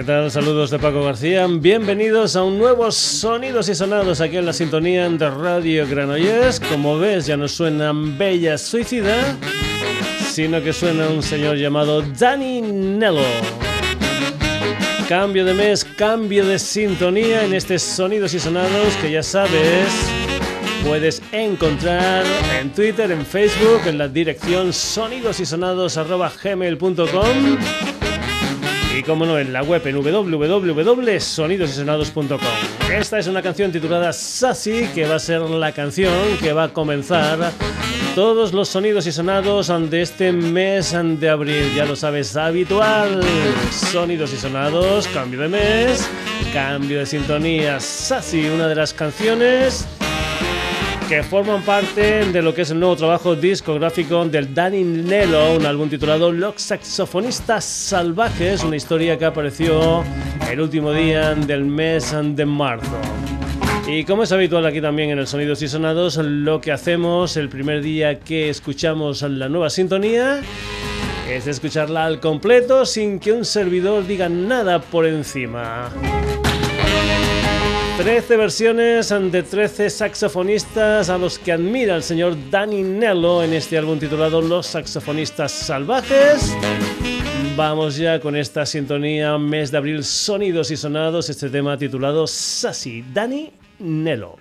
¿Qué tal? Saludos de Paco García. Bienvenidos a un nuevo Sonidos y Sonados aquí en la sintonía de Radio Granollers. Como ves, ya no suenan Bella Suicida, sino que suena un señor llamado Danny Nello. Cambio de mes, cambio de sintonía en este Sonidos y Sonados que ya sabes puedes encontrar en Twitter, en Facebook, en la dirección sonidosysonados.gmail.com y como no en la web en www.sonidosysonados.com. Esta es una canción titulada Sassy que va a ser la canción que va a comenzar todos los sonidos y sonados de este mes de abril. Ya lo sabes, habitual. Sonidos y sonados, cambio de mes, cambio de sintonía. Sassy, una de las canciones que forman parte de lo que es el nuevo trabajo discográfico del Danny Nello, un álbum titulado Los Saxofonistas Salvajes, una historia que apareció el último día del mes de marzo. Y como es habitual aquí también en el Sonidos y Sonados, lo que hacemos el primer día que escuchamos la nueva sintonía es escucharla al completo sin que un servidor diga nada por encima. 13 versiones de 13 saxofonistas a los que admira el señor Danny Nello en este álbum titulado Los Saxofonistas Salvajes. Vamos ya con esta sintonía mes de abril sonidos y sonados, este tema titulado Sassy, Danny Nello.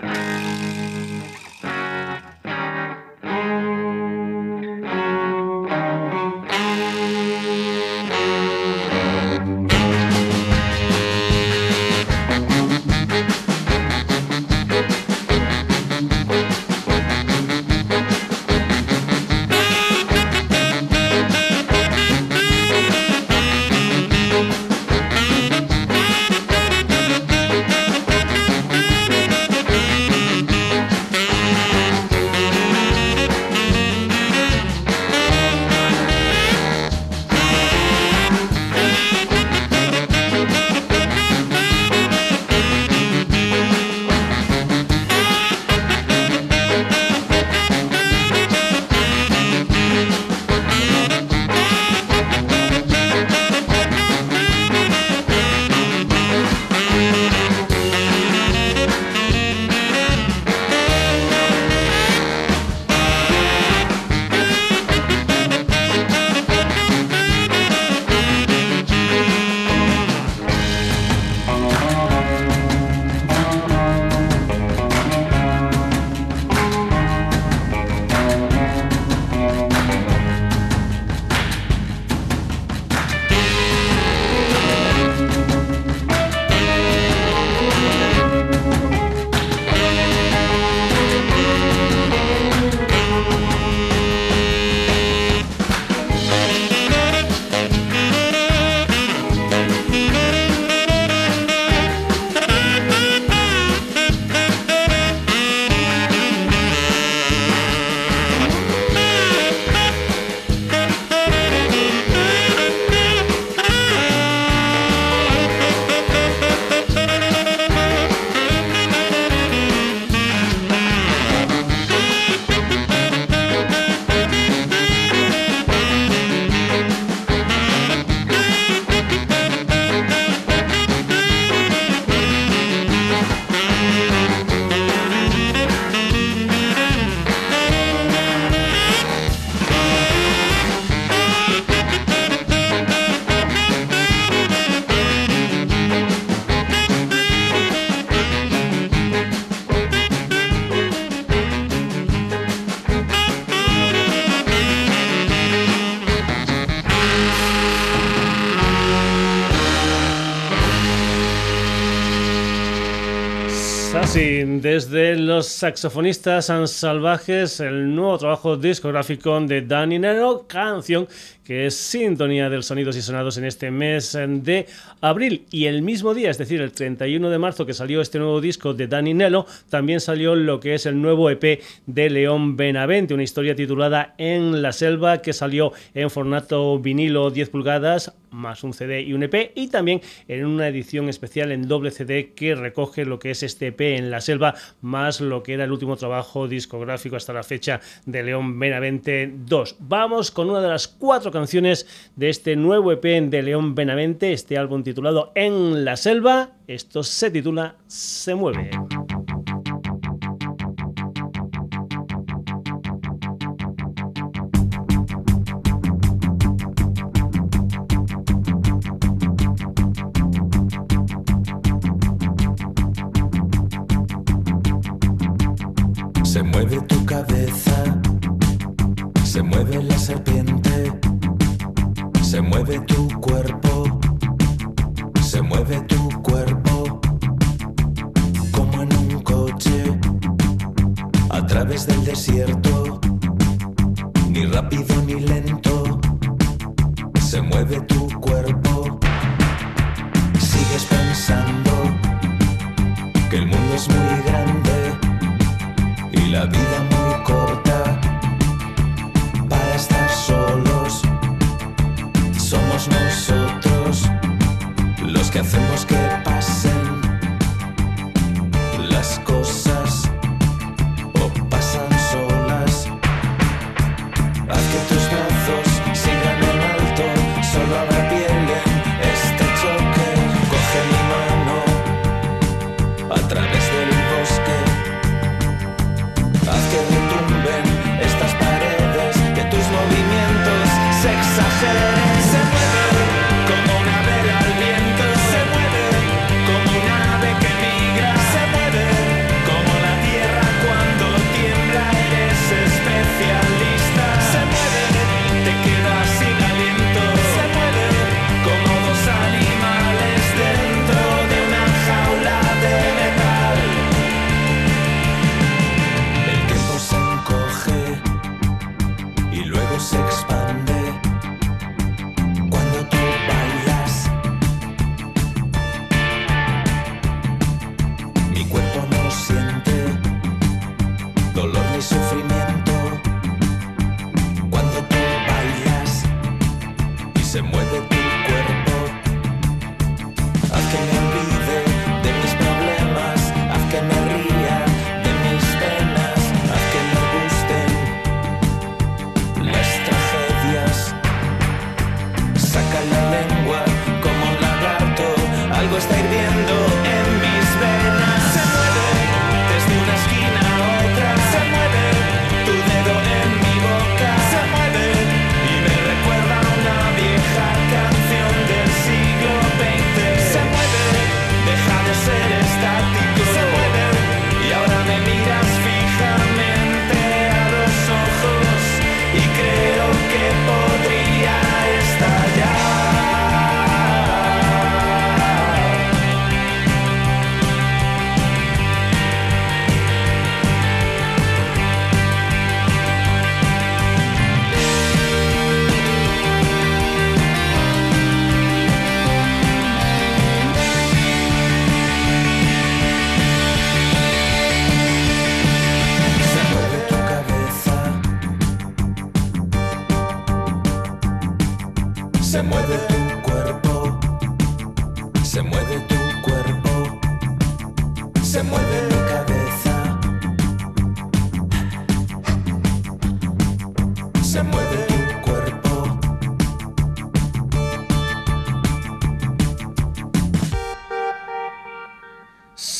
Saxofonistas salvajes, el nuevo trabajo discográfico de Danny Nero, canción que es sintonía del Sonidos y Sonados en este mes de abril. Y el mismo día, es decir, el 31 de marzo que salió este nuevo disco de Danny Nello, también salió lo que es el nuevo EP de León Benavente, una historia titulada En la selva que salió en formato vinilo 10 pulgadas, más un CD y un EP, y también en una edición especial en doble CD que recoge lo que es este EP en la selva, más lo que era el último trabajo discográfico hasta la fecha de León Benavente 2. Vamos con una de las cuatro canciones de este nuevo EP de León Benavente, este álbum titulado En la Selva. Esto se titula Se mueve.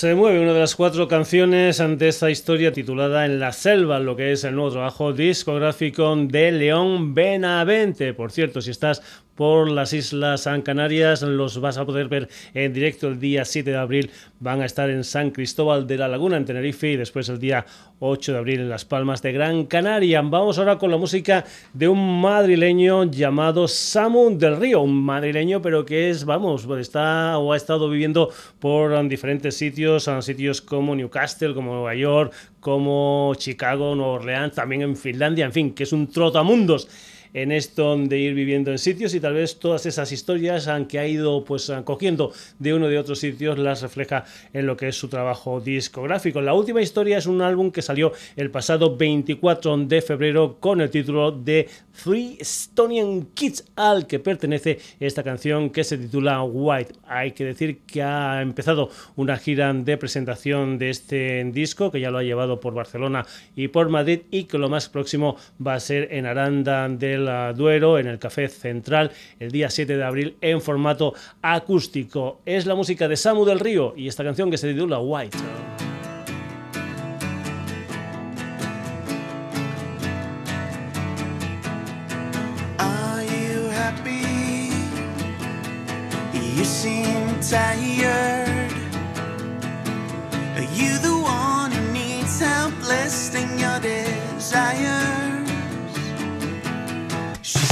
Se mueve una de las cuatro canciones ante esta historia titulada En la selva, lo que es el nuevo trabajo discográfico de León Benavente. Por cierto, si estás por las Islas Canarias. Los vas a poder ver en directo el día 7 de abril. Van a estar en San Cristóbal de la Laguna, en Tenerife, y después el día 8 de abril en Las Palmas de Gran Canaria. Vamos ahora con la música de un madrileño llamado Samu del Río. Un madrileño, pero que es, vamos, está o ha estado viviendo por diferentes sitios, sitios como Newcastle, como Nueva York, como Chicago, Nueva Orleans, también en Finlandia, en fin, que es un trotamundos en esto de ir viviendo en sitios y tal vez todas esas historias aunque ha ido pues cogiendo de uno de otros sitios las refleja en lo que es su trabajo discográfico. La última historia es un álbum que salió el pasado 24 de febrero con el título de Three Estonian Kids al que pertenece esta canción que se titula White. Hay que decir que ha empezado una gira de presentación de este disco que ya lo ha llevado por Barcelona y por Madrid y que lo más próximo va a ser en Aranda del del Duero, en el Café Central, el día 7 de abril en formato acústico. Es la música de Samu del Río y esta canción que se titula White.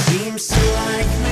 Una de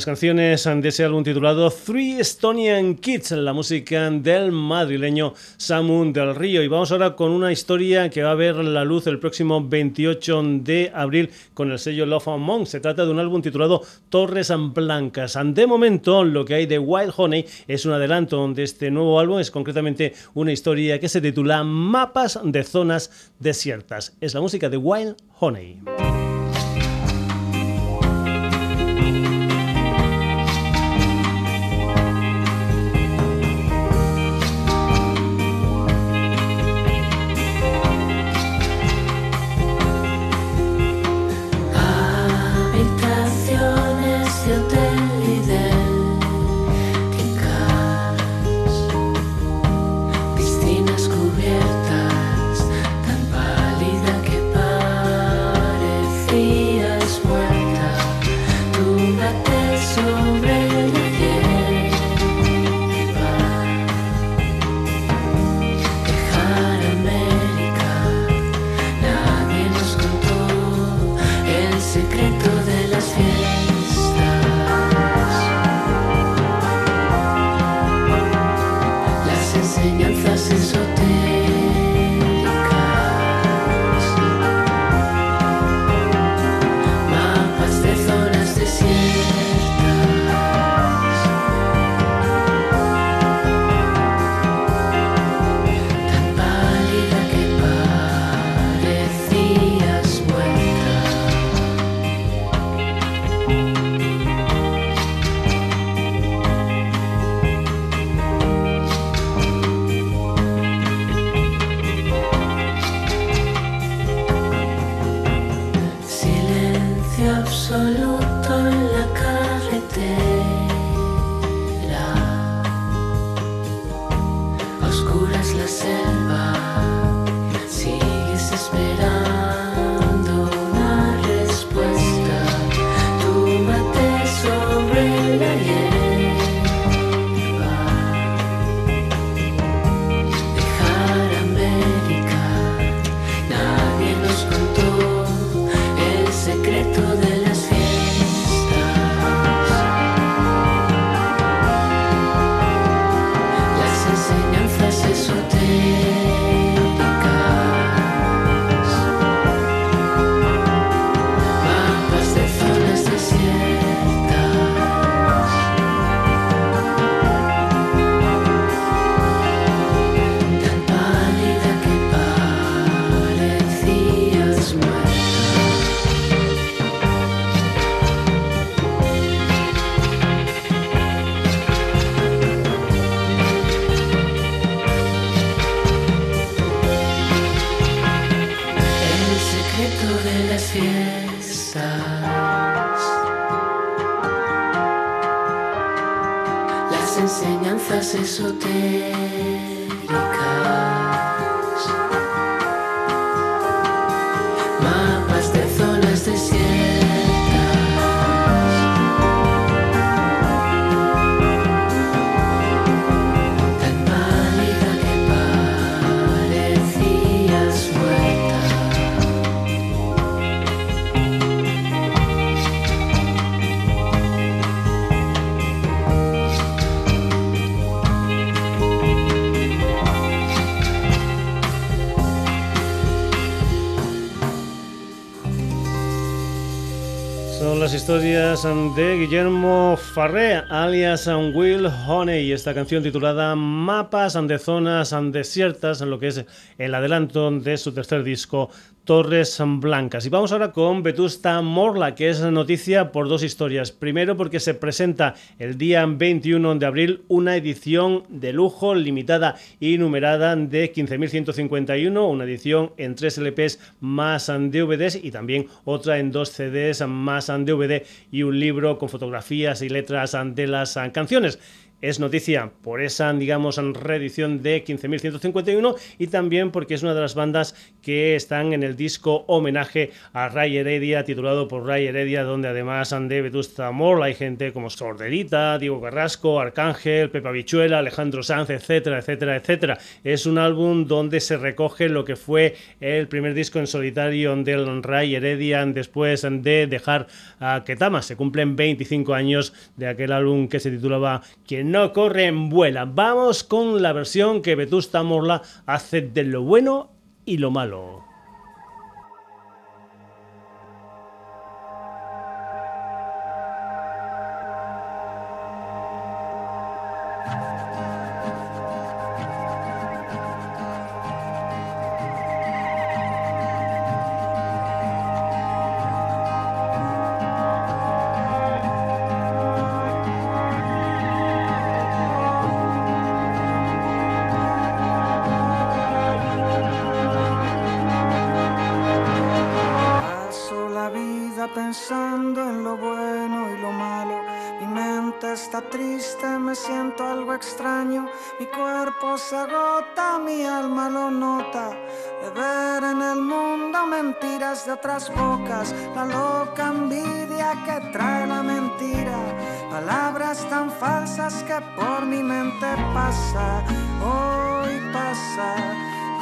las canciones de ese álbum titulado Three Estonian Kids, la música del madrileño Samun del Río. Y vamos ahora con una historia que va a ver la luz el próximo 28 de abril con el sello Love Monk. Se trata de un álbum titulado Torres Blancas. De momento, lo que hay de Wild Honey es un adelanto de este nuevo álbum, es concretamente una historia que se titula Mapas de Zonas Desiertas. Es la música de Wild Honey. You. Enseñanzas esotéricas. Historias de Guillermo Farré, alias Will Honey, esta canción titulada Mapas de zonas desiertas, en lo que es el adelanto de su tercer disco Torres Blancas. Y vamos ahora con Vetusta Morla, que es noticia por dos historias. Primero porque se presenta el día 21 de abril una edición de lujo limitada y numerada de 15.151, una edición en tres LPs más DVDs y también otra en dos CDs más DVD y un libro con fotografías y letras de las canciones es noticia por esa, digamos, reedición de 15.151 y también porque es una de las bandas que están en el disco homenaje a Ray Heredia, titulado por Ray Heredia, donde además de Vetusta Morla hay gente como Sorderita, Diego Carrasco, Arcángel, Pepa Bichuela, Alejandro Sanz, etcétera, etcétera, etcétera. Es un álbum donde se recoge lo que fue el primer disco en solitario del Ray Heredia después de dejar a Ketama. Se cumplen 25 años de aquel álbum que se titulaba Quien no corren, vuela. Vamos con la versión que Vetusta Morla hace de lo bueno y lo malo. Se agota, mi alma lo nota. De ver en el mundo mentiras de otras bocas, la loca envidia que trae la mentira. Palabras tan falsas que por mi mente pasa, hoy pasa.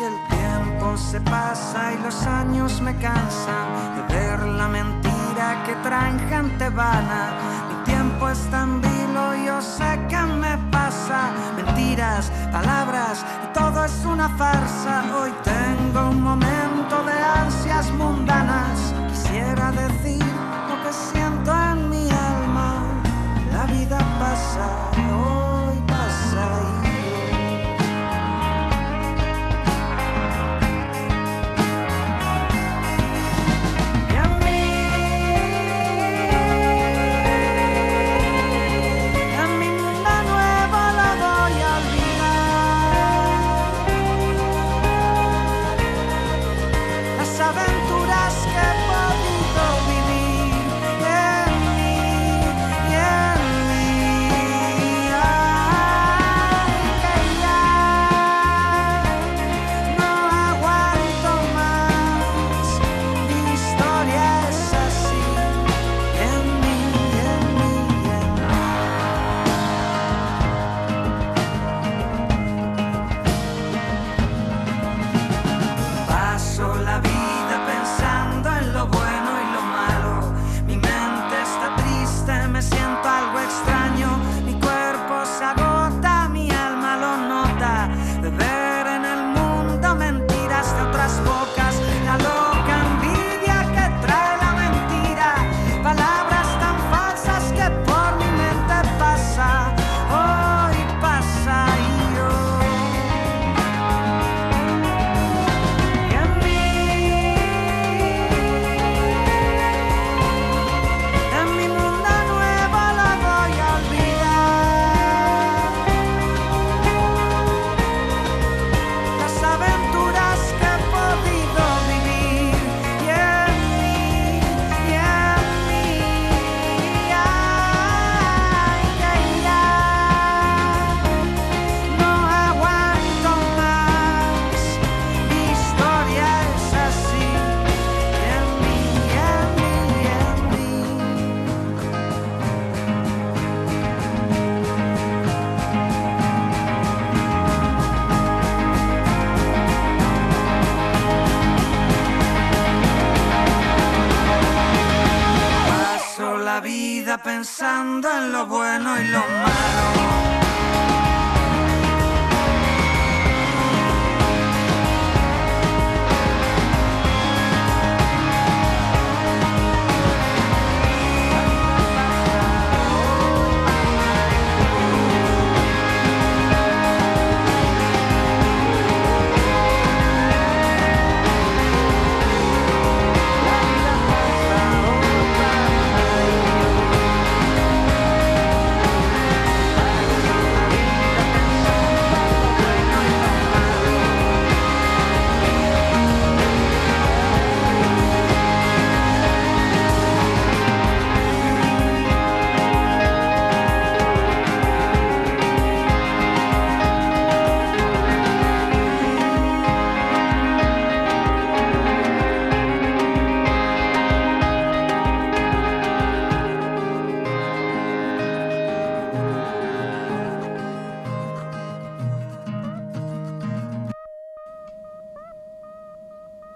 Y el tiempo se pasa y los años me cansan de ver la mentira que traen gente vana. Mi tiempo es tan vilo, yo sé que me pasa mentiras, palabras todo es una farsa. Hoy tengo un momento de ansias mundanas. Quisiera decir lo que siento en mi alma. La vida pasa. vida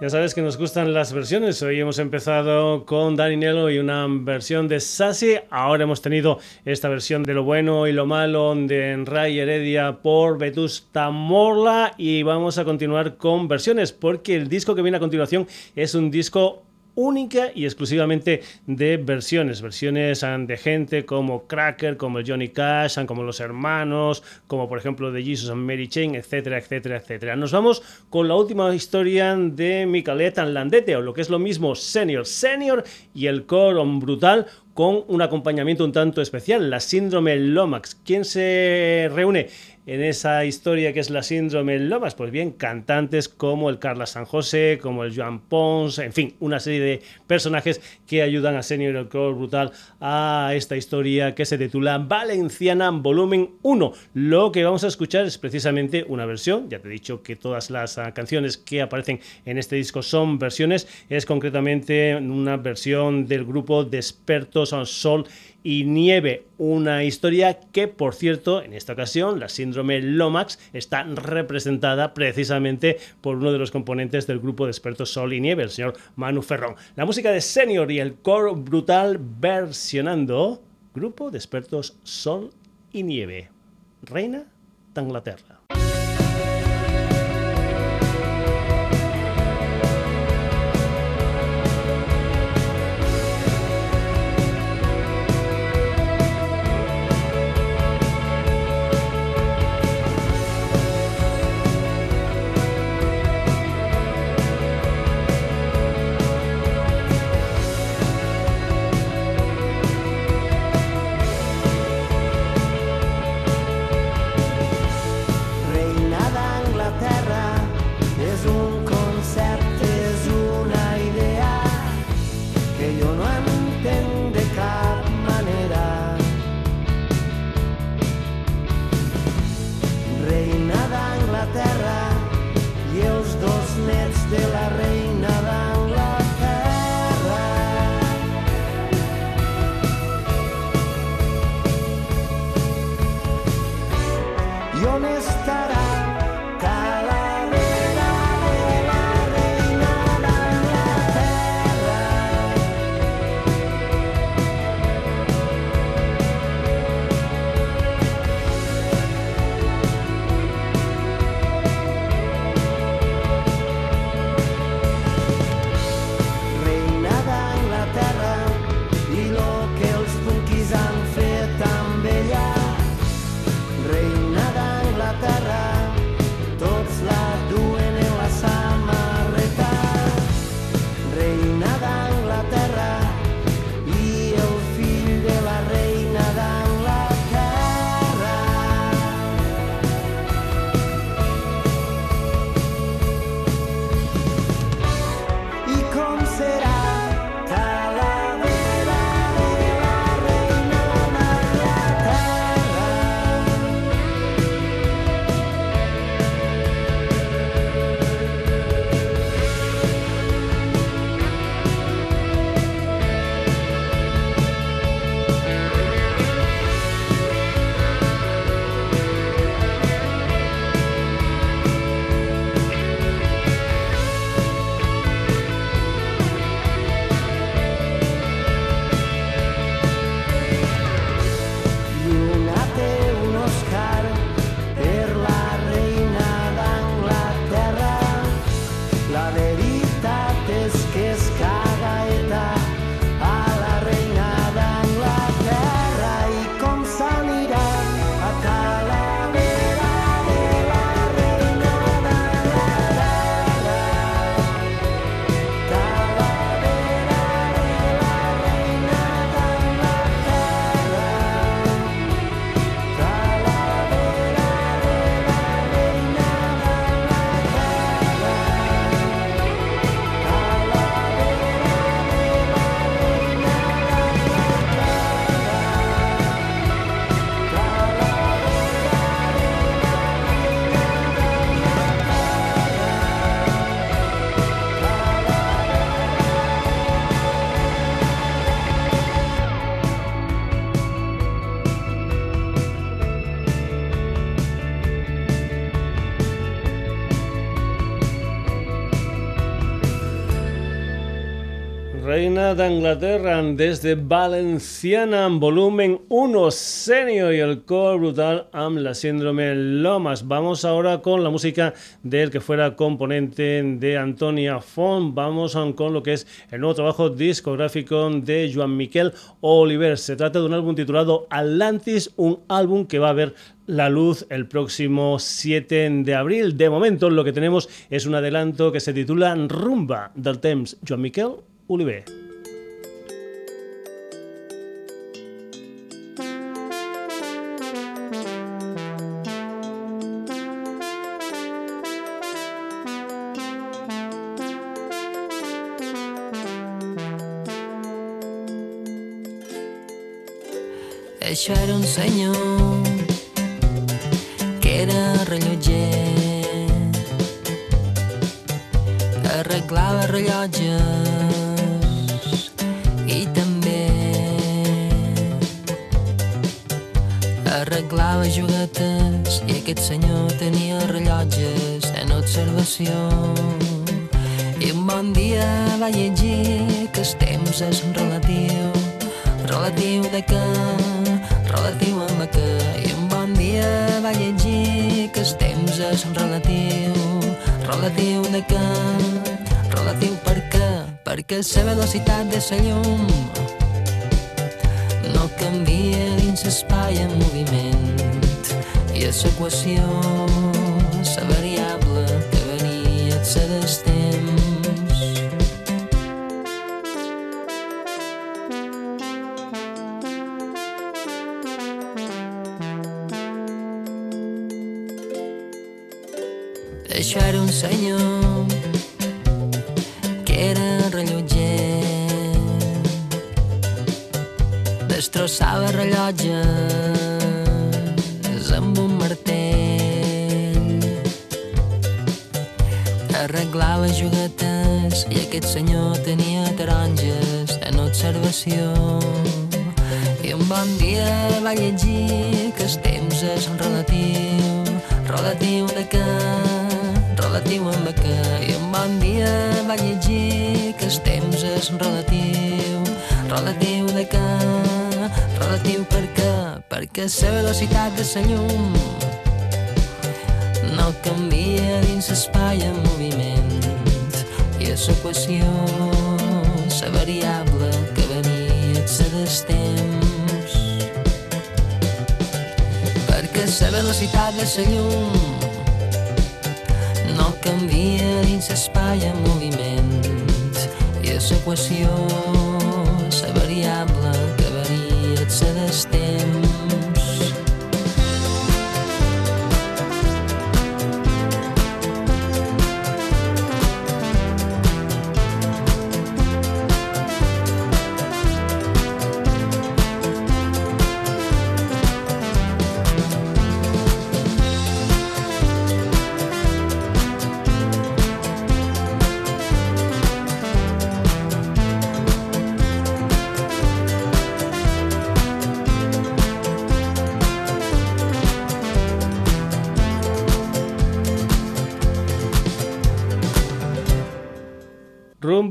Ya sabes que nos gustan las versiones. Hoy hemos empezado con Danny Nello y una versión de Sassy. Ahora hemos tenido esta versión de lo bueno y lo malo de Ray Heredia por Vetusta Morla. Y vamos a continuar con versiones porque el disco que viene a continuación es un disco única y exclusivamente de versiones, versiones ah, de gente como Cracker, como Johnny Cash, ah, como Los Hermanos, como por ejemplo de Jesus and Mary Chain, etcétera, etcétera, etcétera. Nos vamos con la última historia de Micalet Landete, o lo que es lo mismo Senior Senior y el coro brutal con un acompañamiento un tanto especial, la síndrome Lomax. ¿Quién se reúne? En esa historia que es la síndrome Lomas? Pues bien, cantantes como el Carla San José, como el Joan Pons, en fin, una serie de personajes que ayudan a Senior el Color Brutal a esta historia que se titula Valenciana Volumen 1. Lo que vamos a escuchar es precisamente una versión, ya te he dicho que todas las ah, canciones que aparecen en este disco son versiones, es concretamente una versión del grupo de expertos Sol y Nieve, una historia que, por cierto, en esta ocasión, la síndrome Lomax está representada precisamente por uno de los componentes del grupo de expertos Sol y Nieve, el señor Manu Ferrón. La música de Senior y el core brutal versionando grupo de expertos Sol y Nieve, Reina de Inglaterra. Reina de Inglaterra desde Valenciana, volumen 1 senior y el core brutal am la síndrome Lomas. Vamos ahora con la música del que fuera componente de Antonia Font. Vamos con lo que es el nuevo trabajo discográfico de Joan Miquel Oliver. Se trata de un álbum titulado Atlantis, un álbum que va a ver la luz el próximo 7 de abril. De momento lo que tenemos es un adelanto que se titula Rumba del Temps. Joan Miquel Oliver. Això era un senyor que era rellotger arreglava rellotges arreglava juguetes i aquest senyor tenia rellotges en observació. I un bon dia va llegir que el temps és relatiu, relatiu de què, relatiu amb què. I un bon dia va llegir que el temps és relatiu, relatiu de què, relatiu per què, perquè la velocitat de la llum dins l'espai en moviment. I és l'equació la rellotges amb un martell. Arreglava juguetes i aquest senyor tenia taronges en observació. I un bon dia va llegir que el temps és relatiu, relatiu de què, relatiu amb què. I un bon dia va llegir que el temps és relatiu, relatiu de què, relatiu per què? Perquè la velocitat de la llum no canvia dins l'espai en moviment. I és l'equació la variable que venia ser del temps. Perquè la velocitat de la llum no canvia dins l'espai en moviment. I és l'equació la variable que se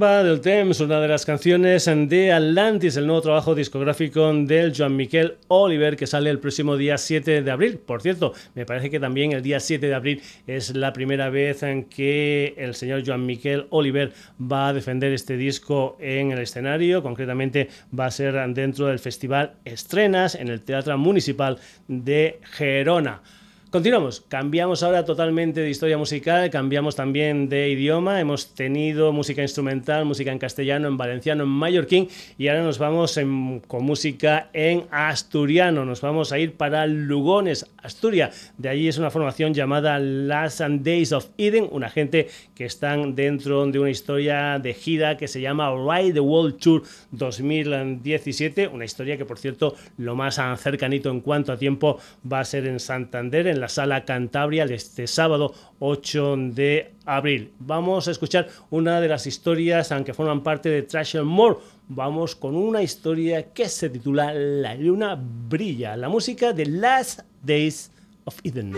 del Temps, una de las canciones de Atlantis, el nuevo trabajo discográfico del Joan Miquel Oliver que sale el próximo día 7 de abril. Por cierto, me parece que también el día 7 de abril es la primera vez en que el señor Joan Miquel Oliver va a defender este disco en el escenario. Concretamente va a ser dentro del Festival Estrenas en el Teatro Municipal de Gerona. Continuamos, cambiamos ahora totalmente de historia musical, cambiamos también de idioma, hemos tenido música instrumental, música en castellano, en valenciano, en mallorquín y ahora nos vamos con música en asturiano, nos vamos a ir para Lugones, Asturias, de allí es una formación llamada Last Days of Eden, una gente que están dentro de una historia de gira que se llama Ride the World Tour 2017, una historia que por cierto lo más cercanito en cuanto a tiempo va a ser en Santander, en la Sala Cantabria este sábado 8 de abril. Vamos a escuchar una de las historias, aunque forman parte de Trash and More. Vamos con una historia que se titula La luna brilla, la música de Last Days of Eden.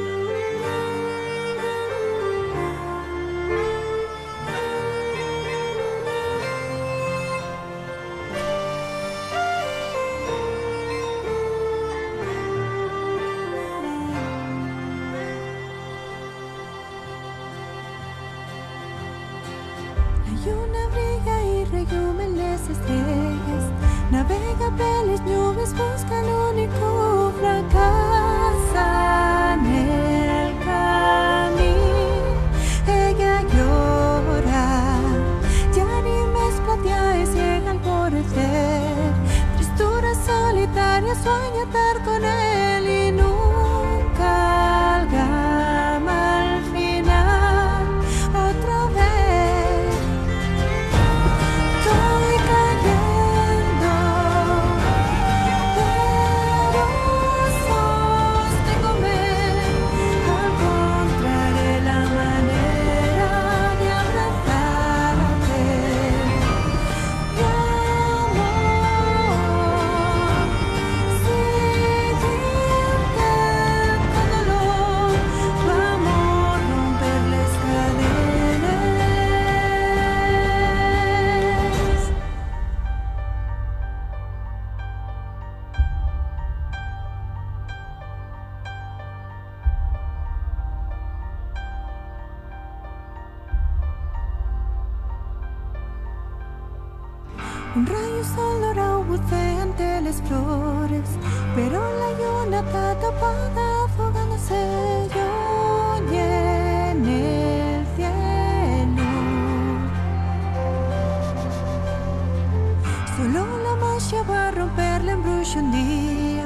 Solo la magia va a romper la embrullo un día.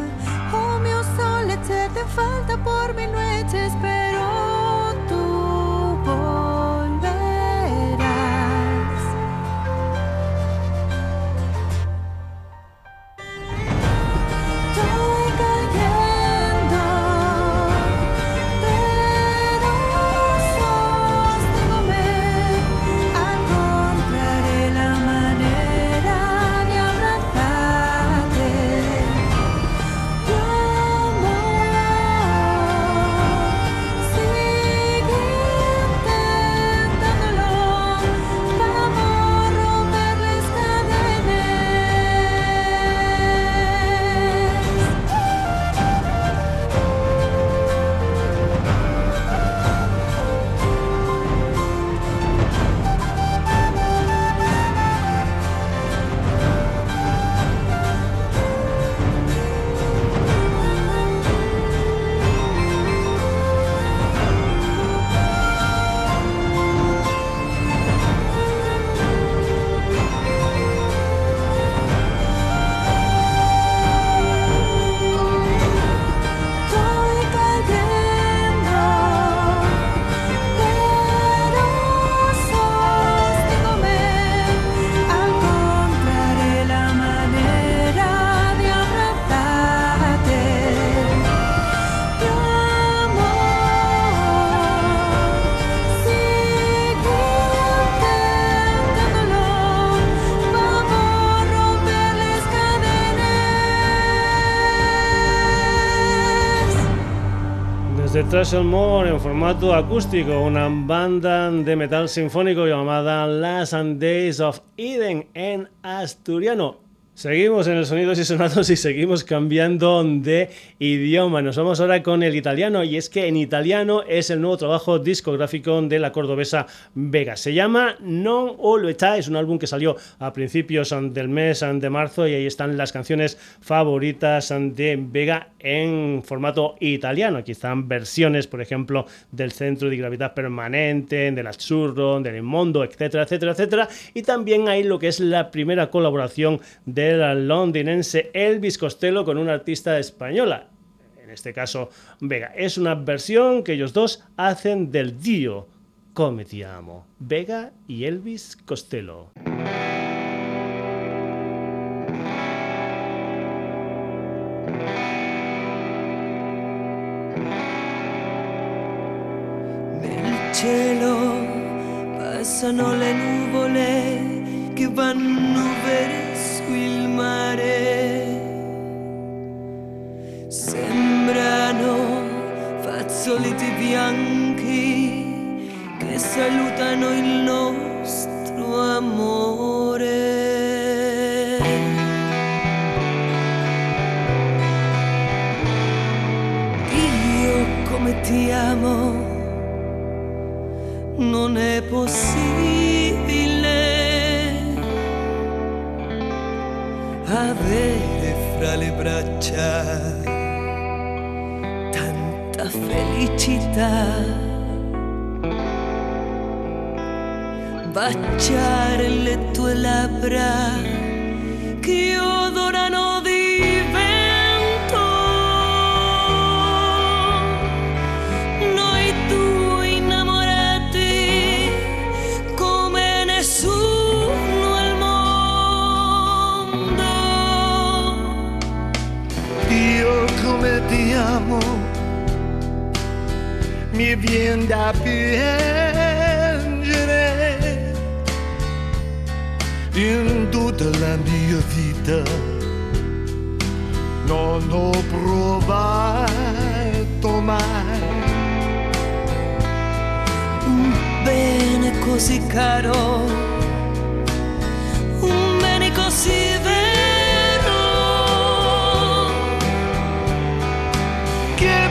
Oh, mi sol, echarte falta por mis noches, pero En formato acústico, una banda de metal sinfónico llamada Last and Days of Eden en asturiano. Seguimos en el Sonidos y Sonados y seguimos cambiando de idioma. Nos vamos ahora con el italiano y es que en italiano es el nuevo trabajo discográfico de la cordobesa Vega. Se llama Non o es un álbum que salió a principios del mes de marzo y ahí están las canciones favoritas de Vega en formato italiano. Aquí están versiones, por ejemplo, del Centro de Gravedad Permanente, del Azzurro, del Inmondo, etcétera, etcétera, etcétera. Y también hay lo que es la primera colaboración del londinense Elvis Costello con una artista española. En este caso, Vega. Es una versión que ellos dos hacen del Dio Come Ti Amo. Vega y Elvis Costello. Nel cielo le nuvole che vanno il mare. Sembrano fazzoliti bianchi che salutano il nostro amore. Io come ti amo non è possibile avere fra le braccia tanta felicità. Baciare le tue labbra che odorano mi viene da piangere in tutta la mia vita. Non ho provato mai Un bene così caro, un bene così vero. che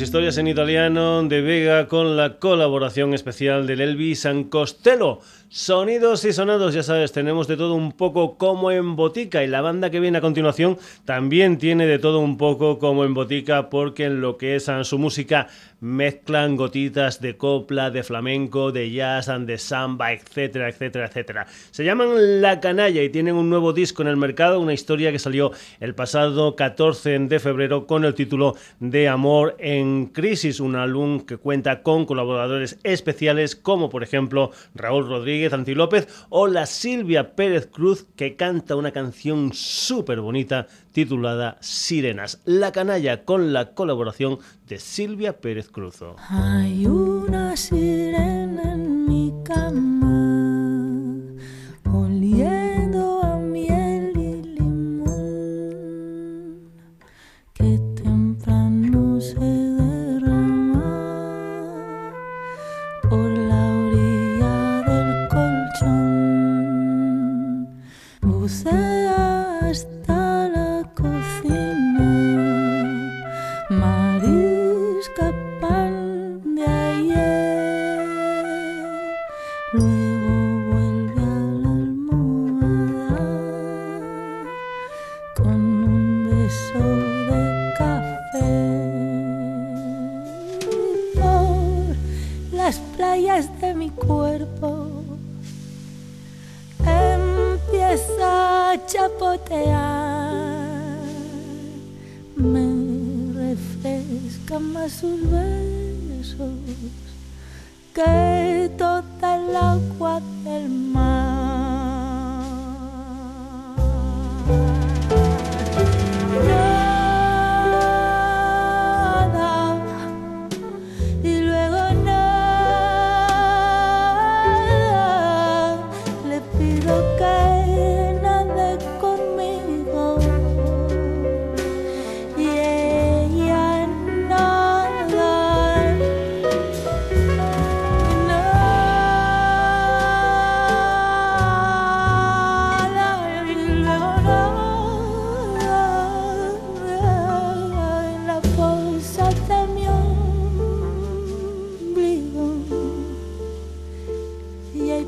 historias en italiano de Vega con la colaboración especial del Elvis San Costello. Sonidos y sonados, ya sabes, tenemos de todo un poco como en botica y la banda que viene a continuación también tiene de todo un poco como en botica porque en lo que es su música mezclan gotitas de copla, de flamenco, de jazz, de samba, etcétera, etcétera, etcétera. Se llaman La Canalla y tienen un nuevo disco en el mercado, una historia que salió el pasado 14 de febrero con el título de Amor en Crisis, un álbum que cuenta con colaboradores especiales como por ejemplo Raúl Rodríguez, Anti López o la Silvia Pérez Cruz que canta una canción súper bonita titulada Sirenas. La Canalla con la colaboración de Silvia Pérez Cruzo. Hay una sirena en mi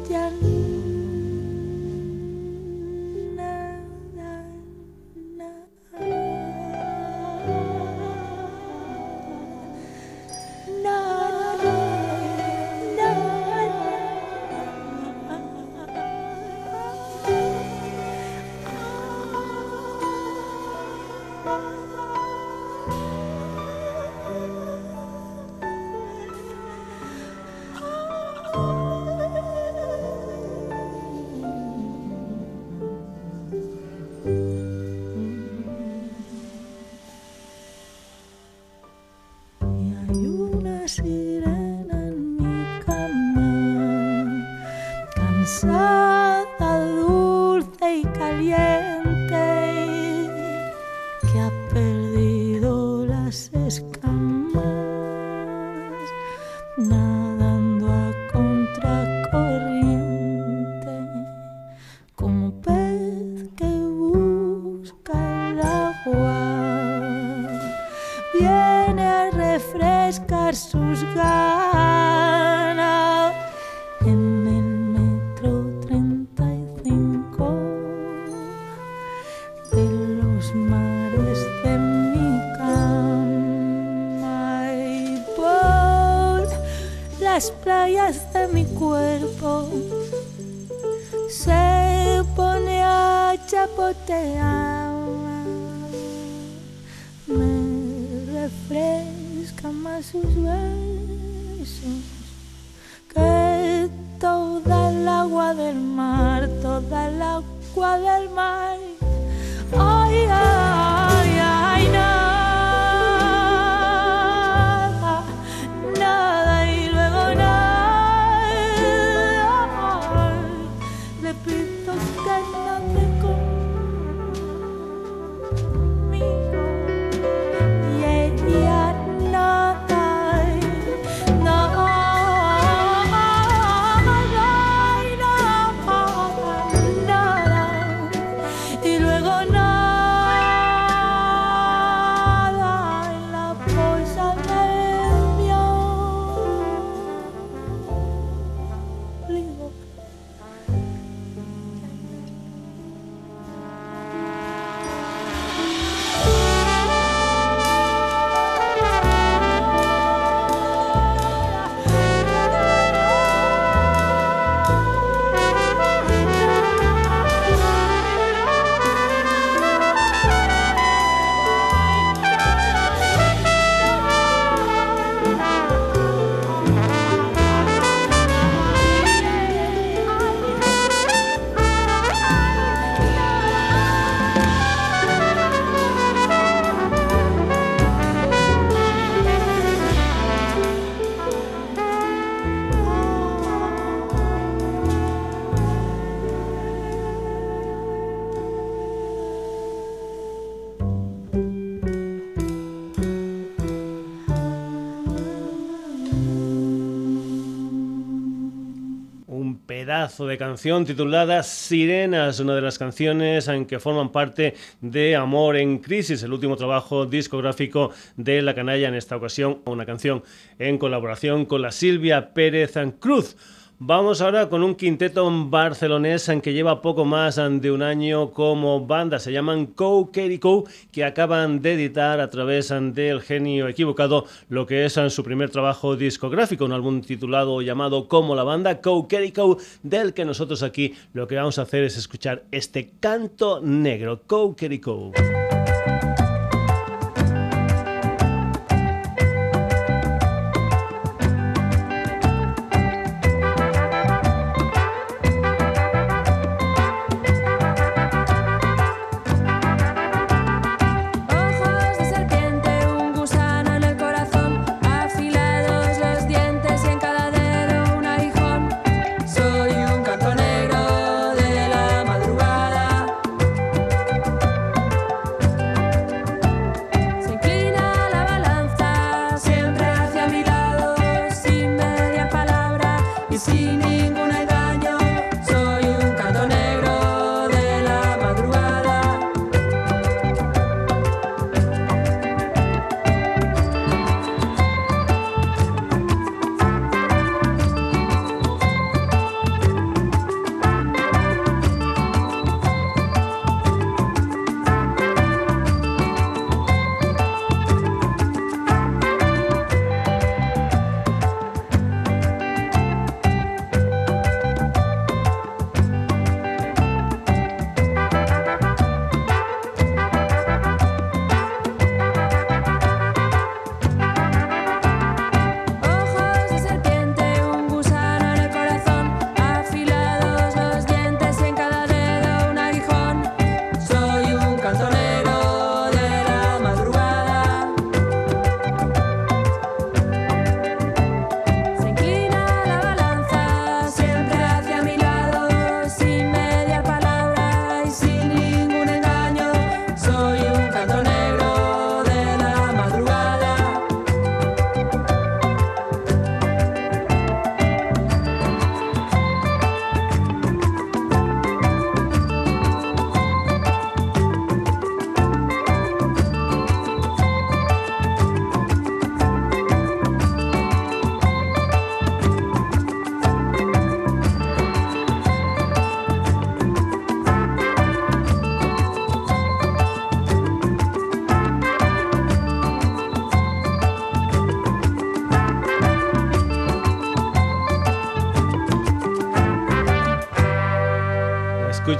想 de canción titulada Sirenas, una de las canciones en que forman parte de Amor en Crisis, el último trabajo discográfico de la canalla en esta ocasión, una canción en colaboración con la Silvia Pérez Cruz. Vamos ahora con un quinteto barcelonés que lleva poco más de un año como banda. Se llaman Co Co, que acaban de editar a través del genio equivocado lo que es su primer trabajo discográfico, un álbum titulado llamado Como la banda Co Co, del que nosotros aquí lo que vamos a hacer es escuchar este canto negro. Co Co.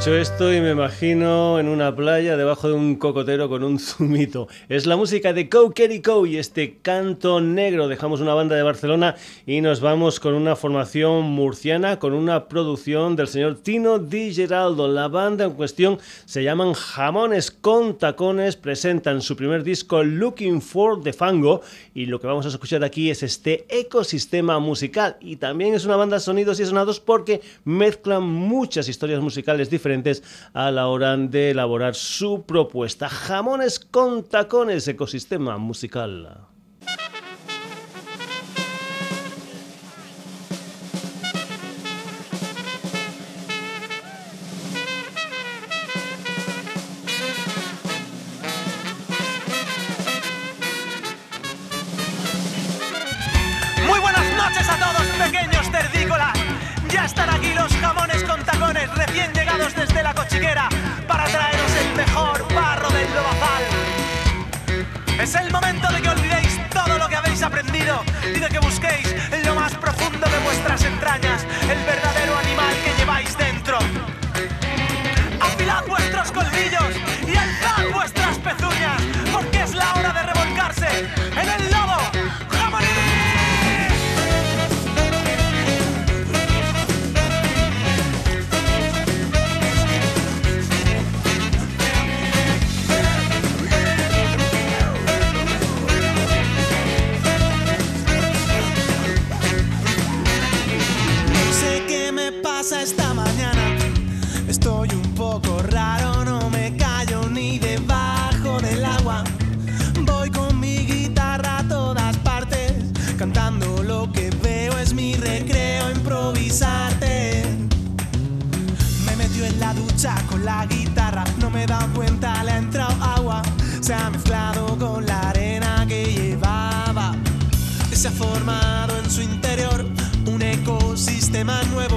escucho esto y me imagino en una playa debajo de un cocotero con un zumito. Es la música de Cow y este canto negro. Dejamos una banda de Barcelona y nos vamos con una formación murciana, con una producción del señor Tino Di Geraldo. La banda en cuestión se llaman Jamones con Tacones. Presentan su primer disco Looking for the Fango y lo que vamos a escuchar aquí es este ecosistema musical. Y también es una banda sonidos y sonados porque mezclan muchas historias musicales diferentes a la hora de elaborar su propuesta. Jamones con tacones, ecosistema musical. y que busquéis en lo más profundo de vuestras entrañas el Emmanuel.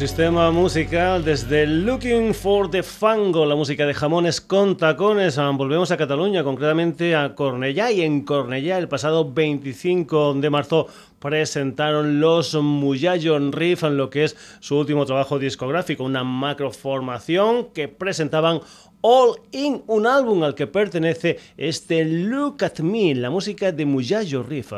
Ecosistema musical desde Looking for the Fango, la música de jamones con tacones. Ah, volvemos a Cataluña, concretamente a Cornellá. Y en Cornellá, el pasado 25 de marzo, presentaron los Muyayon Riff en lo que es su último trabajo discográfico, una macroformación que presentaban All In, un álbum al que pertenece este Look at Me, la música de Muyayo Riff.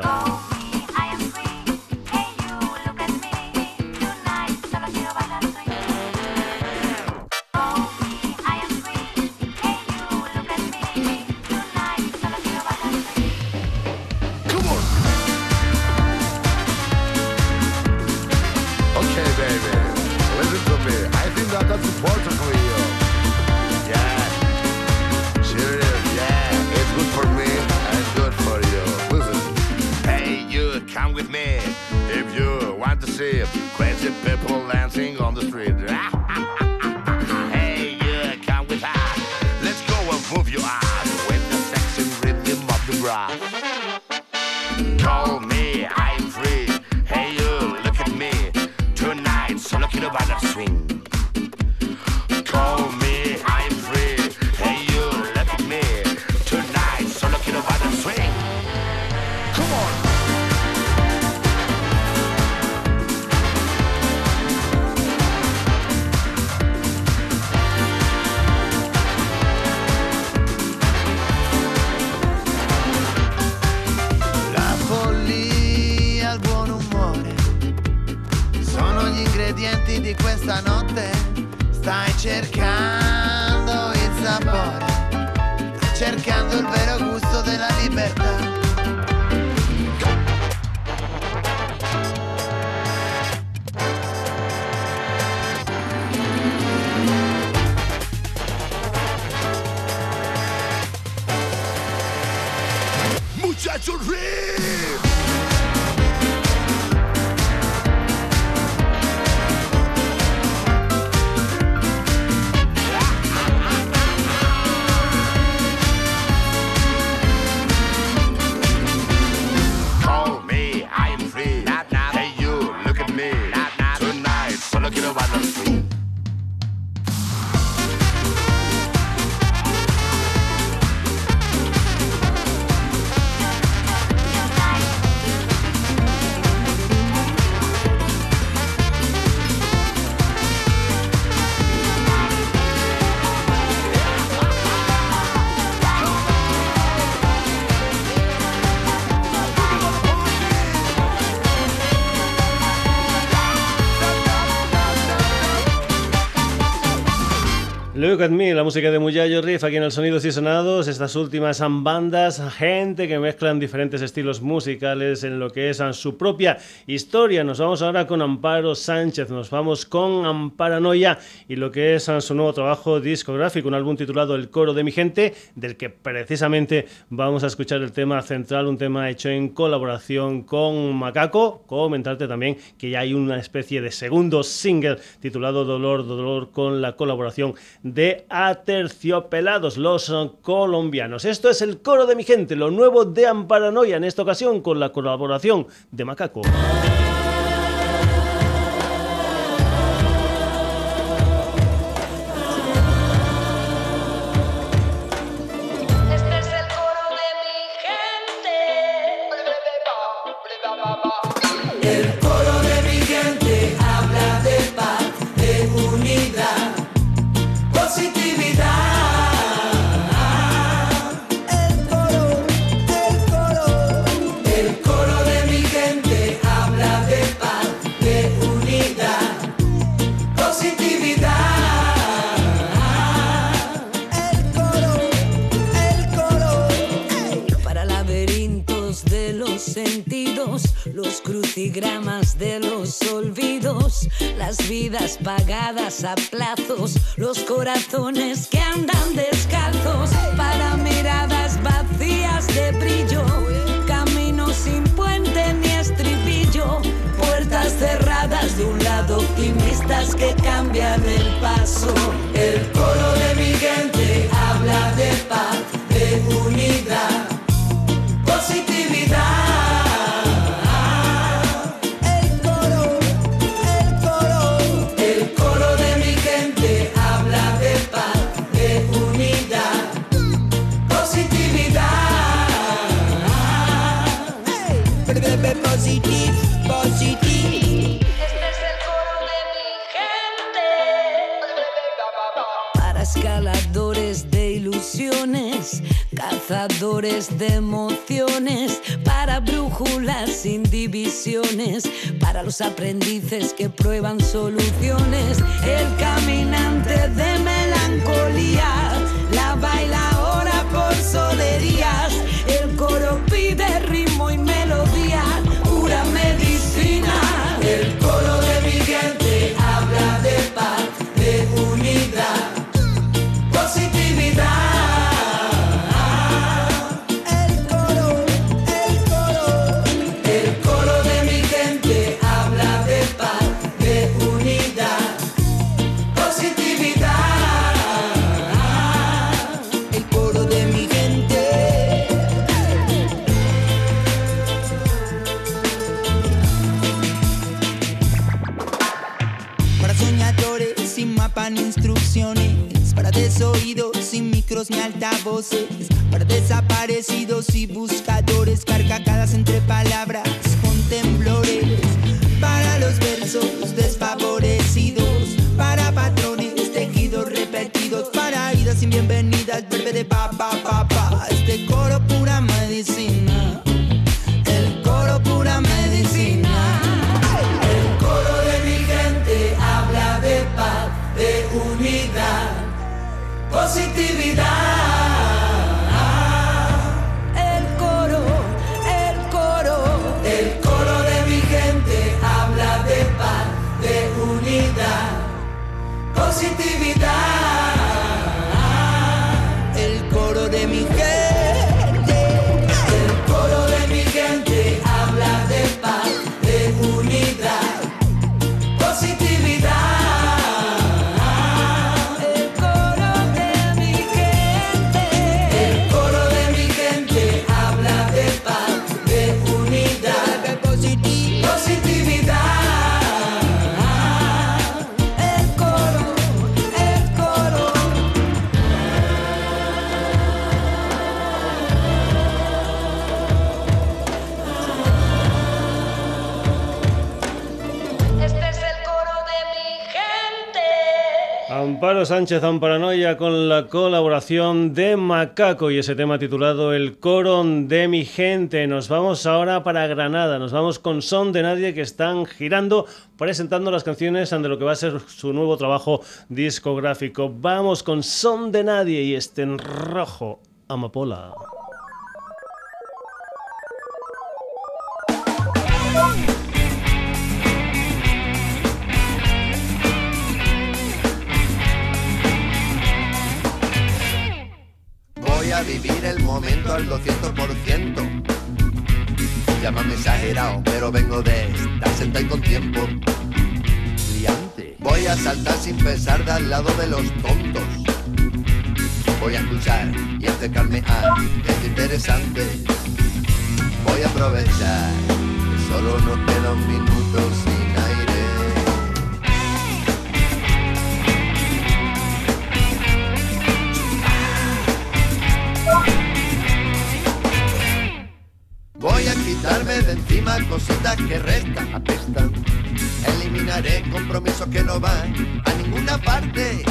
Look at Me, la música de Muyayo Riff aquí en el Sonidos y Sonados, estas últimas bandas, gente que mezclan diferentes estilos musicales en lo que es su propia historia. Nos vamos ahora con Amparo Sánchez, nos vamos con Amparanoia y lo que es su nuevo trabajo discográfico, un álbum titulado El coro de mi gente, del que precisamente vamos a escuchar el tema central, un tema hecho en colaboración con Macaco. Comentarte también que ya hay una especie de segundo single titulado Dolor, Dolor con la colaboración de Aterciopelados, los colombianos. Esto es el coro de mi gente, lo nuevo de Amparanoia, en esta ocasión con la colaboración de Macaco. Don't aprendices que prueban soluciones, Sánchez Amparanoia con la colaboración de Macaco y ese tema titulado El coro de mi gente. Nos vamos ahora para Granada, nos vamos con Son de Nadie que están girando, presentando las canciones de lo que va a ser su nuevo trabajo discográfico. Vamos con Son de Nadie y este en rojo, Amapola. Al 200%. Llámame exagerado, pero vengo de estar sentado con tiempo. Liante. Voy a saltar sin pensar de al lado de los tontos. Voy a escuchar y acercarme a gente interesante. Voy a aprovechar que solo nos queda un encima cositas que restan, apestan. Eliminaré compromisos que no van a ninguna parte.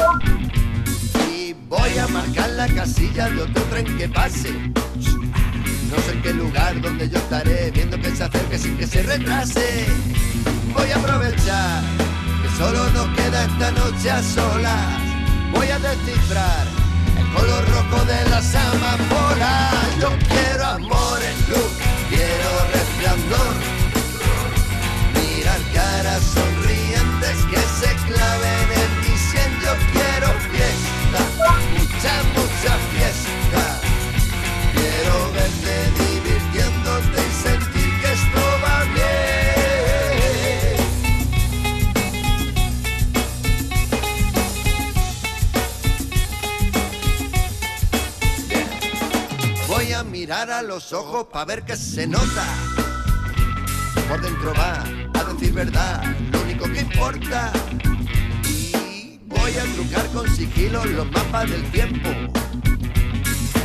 Y voy a marcar la casilla de otro tren que pase. No sé en qué lugar donde yo estaré viendo que se acerque sin que se retrase. Voy a aprovechar que solo nos queda esta noche a solas. Voy a descifrar el color rojo de las amapolas. Yo quiero amor en luz, quiero los ojos para ver qué se nota. Por dentro va a decir verdad, lo único que importa. Y voy a trucar con sigilo los mapas del tiempo.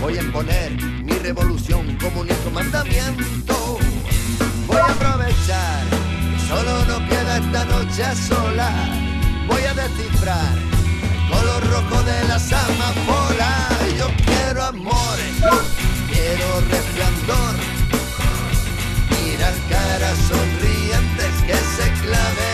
Voy a imponer mi revolución como único mandamiento. Voy a aprovechar que solo nos queda esta noche a solas. Voy a descifrar el color rojo de las amapolas. Yo quiero amor, quiero resplandor. Mirar caras sonrientes que se claven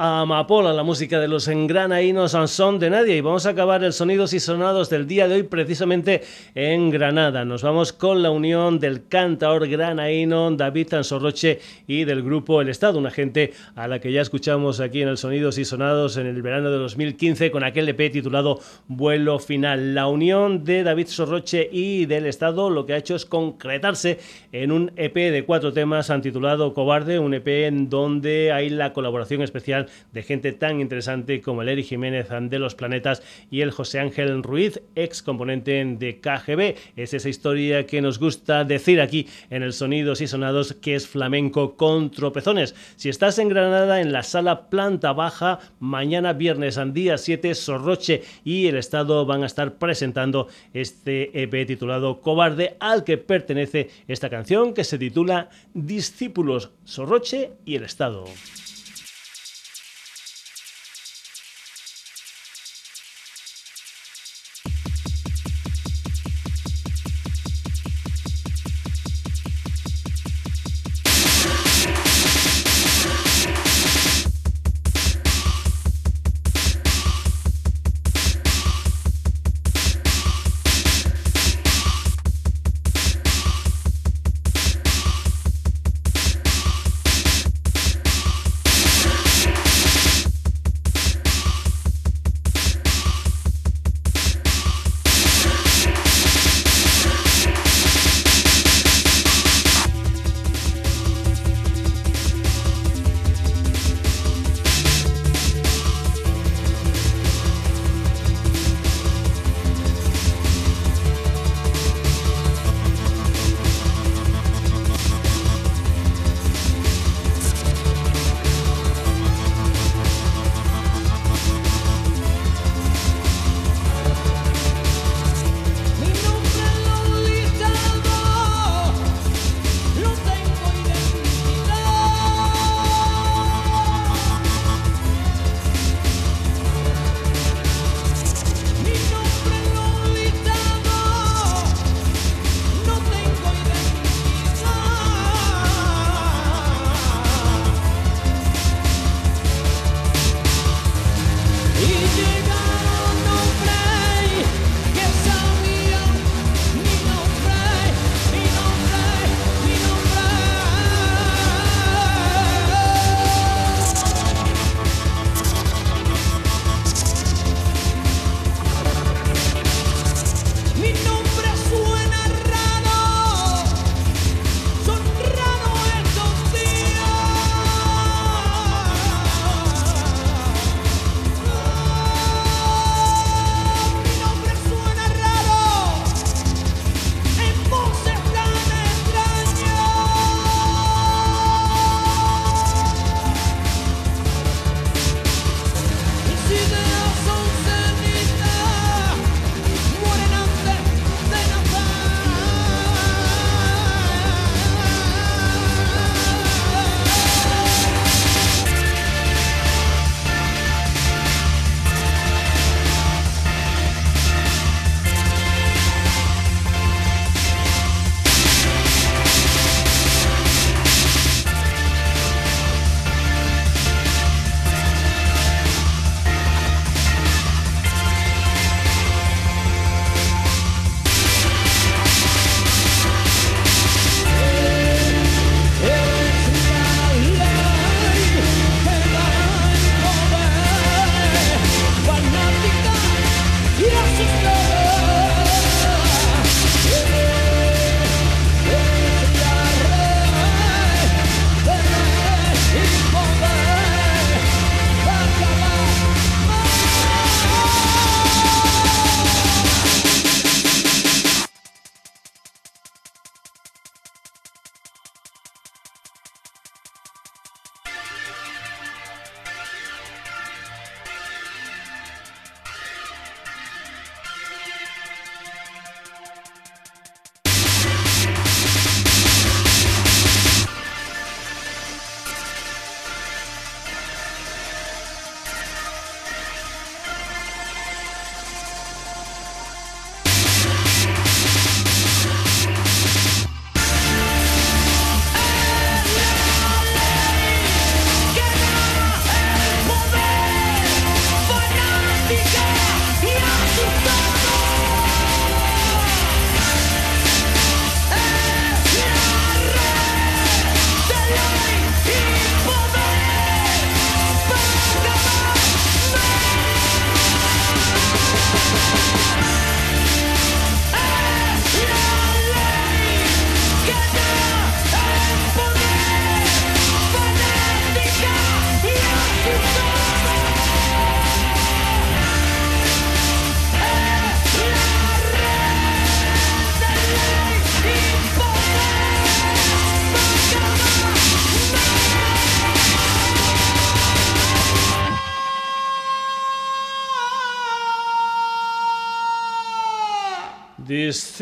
Amapola, la música de los engranaínos son de nadie. Y vamos a acabar el sonidos y sonados del día de hoy precisamente en Granada. Nos vamos con la unión del cantaor granaíno David Tansorroche y del grupo El Estado, una gente a la que ya escuchamos aquí en el Sonidos y Sonados en el verano de 2015 con aquel EP titulado Vuelo Final. La unión de David Sorroche y del Estado lo que ha hecho es concretarse en un EP de cuatro temas titulado Cobarde, un EP en donde hay la colaboración especial de gente tan interesante como el Eric Jiménez de Los Planetas y el José Ángel Ruiz, ex componente de KGB. Es esa historia que nos gusta decir aquí en el Sonidos y Sonados que es flamenco con tropezones. Si estás en Granada, en la sala planta baja, mañana viernes, día 7, Sorroche y el Estado van a estar presentando este EP titulado Cobarde, al que pertenece esta canción que se titula Discípulos, Sorroche y el Estado.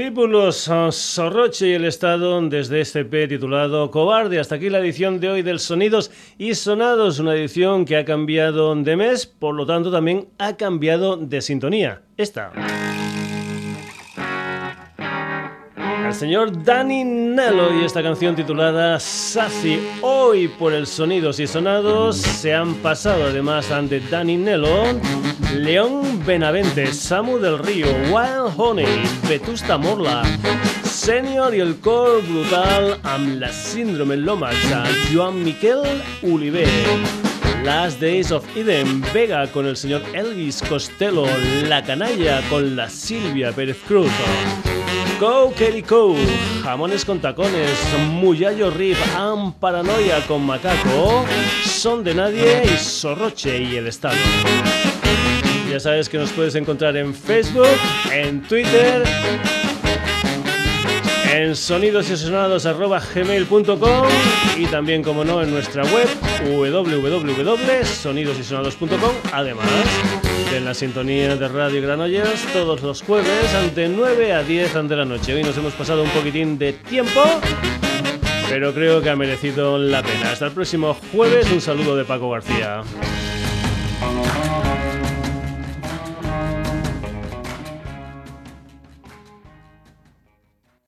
Discípulos Sorroche y el Estado desde este P titulado Cobarde. Hasta aquí la edición de hoy del Sonidos y Sonados, una edición que ha cambiado de mes, por lo tanto también ha cambiado de sintonía. Esta. El señor Danny Nello y esta canción titulada Sassy. Hoy por el Sonidos y Sonados se han pasado además ante Danny Nello, León Benavente, Samu del Río, Wild Honey, Vetusta Morla, Senior y el core brutal amb la síndrome Lomaxa, Joan Miquel Oliver. Last Days of Eden, Vega con el señor Elvis Costello, La Canalla con la Silvia Pérez Cruz. Go Kelly Co, Jamones con Tacones, Muyayo Riff, Am Paranoia con Macaco, Son de Nadie y Sorroche y el Estado. Ya sabes que nos puedes encontrar en Facebook, en Twitter, en sonidosysonados.gmail.com y también, como no, en nuestra web www.sonidosysonados.com, además de la sintonía de Radio Granollers todos los jueves ante 9 a 10 de la noche. Hoy nos hemos pasado un poquitín de tiempo, pero creo que ha merecido la pena. Hasta el próximo jueves, un saludo de Paco García.